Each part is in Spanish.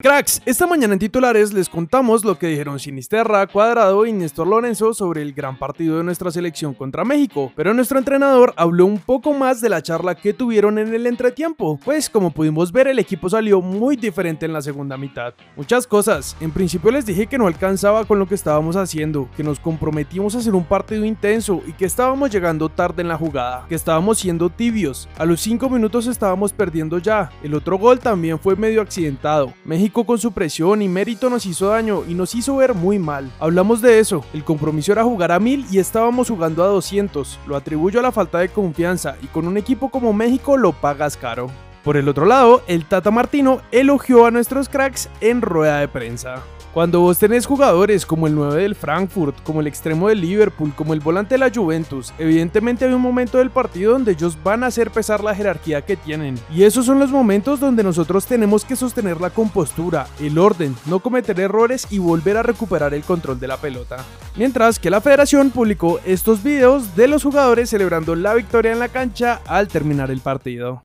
Cracks, esta mañana en titulares les contamos lo que dijeron Sinisterra, Cuadrado y Néstor Lorenzo sobre el gran partido de nuestra selección contra México, pero nuestro entrenador habló un poco más de la charla que tuvieron en el entretiempo, pues como pudimos ver el equipo salió muy diferente en la segunda mitad. Muchas cosas, en principio les dije que no alcanzaba con lo que estábamos haciendo, que nos comprometimos a hacer un partido intenso y que estábamos llegando tarde en la jugada, que estábamos siendo tibios, a los 5 minutos estábamos perdiendo ya, el otro gol también fue medio accidentado, México con su presión y mérito nos hizo daño y nos hizo ver muy mal. Hablamos de eso, el compromiso era jugar a 1000 y estábamos jugando a 200, lo atribuyo a la falta de confianza y con un equipo como México lo pagas caro. Por el otro lado, el Tata Martino elogió a nuestros cracks en rueda de prensa. Cuando vos tenés jugadores como el 9 del Frankfurt, como el extremo del Liverpool, como el volante de la Juventus, evidentemente hay un momento del partido donde ellos van a hacer pesar la jerarquía que tienen. Y esos son los momentos donde nosotros tenemos que sostener la compostura, el orden, no cometer errores y volver a recuperar el control de la pelota. Mientras que la federación publicó estos videos de los jugadores celebrando la victoria en la cancha al terminar el partido.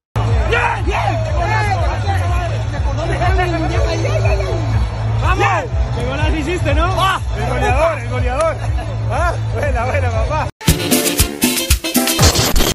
Hiciste, ¿no? ¡Ah! El goleador, el goleador. ¡Ah! Buena, buena, papá.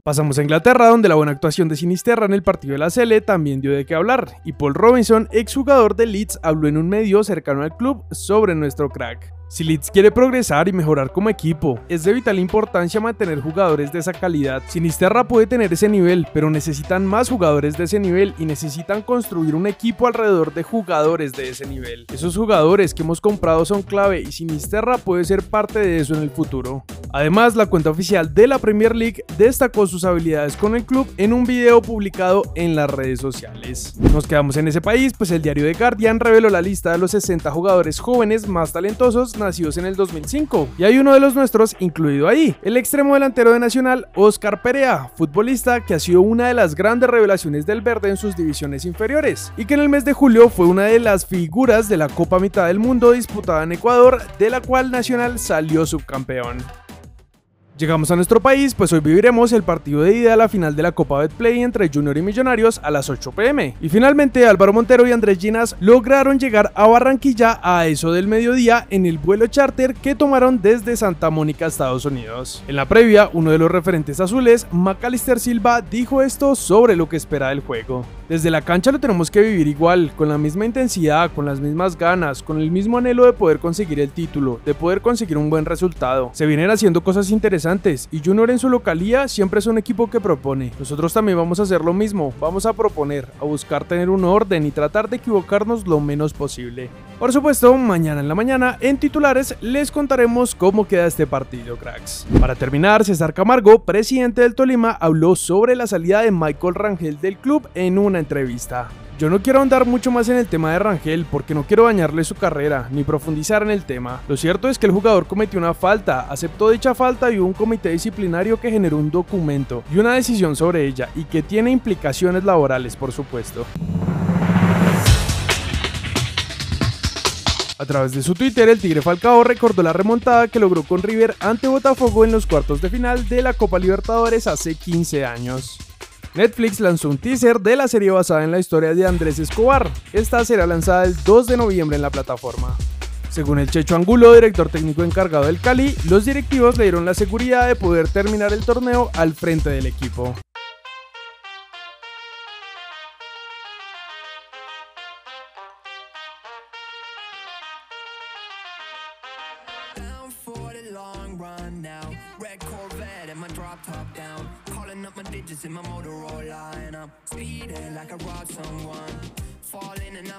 Pasamos a Inglaterra, donde la buena actuación de Sinisterra en el partido de la Sele también dio de qué hablar, y Paul Robinson, exjugador de Leeds, habló en un medio cercano al club sobre nuestro crack. Si Leeds quiere progresar y mejorar como equipo, es de vital importancia mantener jugadores de esa calidad. Sinisterra puede tener ese nivel, pero necesitan más jugadores de ese nivel y necesitan construir un equipo alrededor de jugadores de ese nivel. Esos jugadores que hemos comprado son clave y Sinisterra puede ser parte de eso en el futuro. Además, la cuenta oficial de la Premier League destacó sus habilidades con el club en un video publicado en las redes sociales. Nos quedamos en ese país, pues el diario The Guardian reveló la lista de los 60 jugadores jóvenes más talentosos nacidos en el 2005. Y hay uno de los nuestros incluido ahí, el extremo delantero de Nacional, Oscar Perea, futbolista que ha sido una de las grandes revelaciones del verde en sus divisiones inferiores, y que en el mes de julio fue una de las figuras de la Copa Mitad del Mundo disputada en Ecuador, de la cual Nacional salió subcampeón. Llegamos a nuestro país, pues hoy viviremos el partido de ida a la final de la Copa Betplay entre Junior y Millonarios a las 8 pm. Y finalmente Álvaro Montero y Andrés Ginas lograron llegar a Barranquilla a eso del mediodía en el vuelo charter que tomaron desde Santa Mónica, Estados Unidos. En la previa, uno de los referentes azules, Macalister Silva, dijo esto sobre lo que espera del juego. Desde la cancha lo tenemos que vivir igual, con la misma intensidad, con las mismas ganas, con el mismo anhelo de poder conseguir el título, de poder conseguir un buen resultado. Se vienen haciendo cosas interesantes y Junior en su localía siempre es un equipo que propone. Nosotros también vamos a hacer lo mismo, vamos a proponer, a buscar tener un orden y tratar de equivocarnos lo menos posible. Por supuesto, mañana en la mañana en titulares les contaremos cómo queda este partido, cracks. Para terminar, César Camargo, presidente del Tolima, habló sobre la salida de Michael Rangel del club en una entrevista. Yo no quiero ahondar mucho más en el tema de Rangel porque no quiero dañarle su carrera ni profundizar en el tema. Lo cierto es que el jugador cometió una falta, aceptó dicha falta y hubo un comité disciplinario que generó un documento y una decisión sobre ella y que tiene implicaciones laborales, por supuesto. A través de su Twitter, el Tigre Falcao recordó la remontada que logró con River ante Botafogo en los cuartos de final de la Copa Libertadores hace 15 años. Netflix lanzó un teaser de la serie basada en la historia de Andrés Escobar. Esta será lanzada el 2 de noviembre en la plataforma. Según el Checho Angulo, director técnico encargado del Cali, los directivos le dieron la seguridad de poder terminar el torneo al frente del equipo. My digits in my Motorola And I'm speeding like I robbed someone. Falling and I'm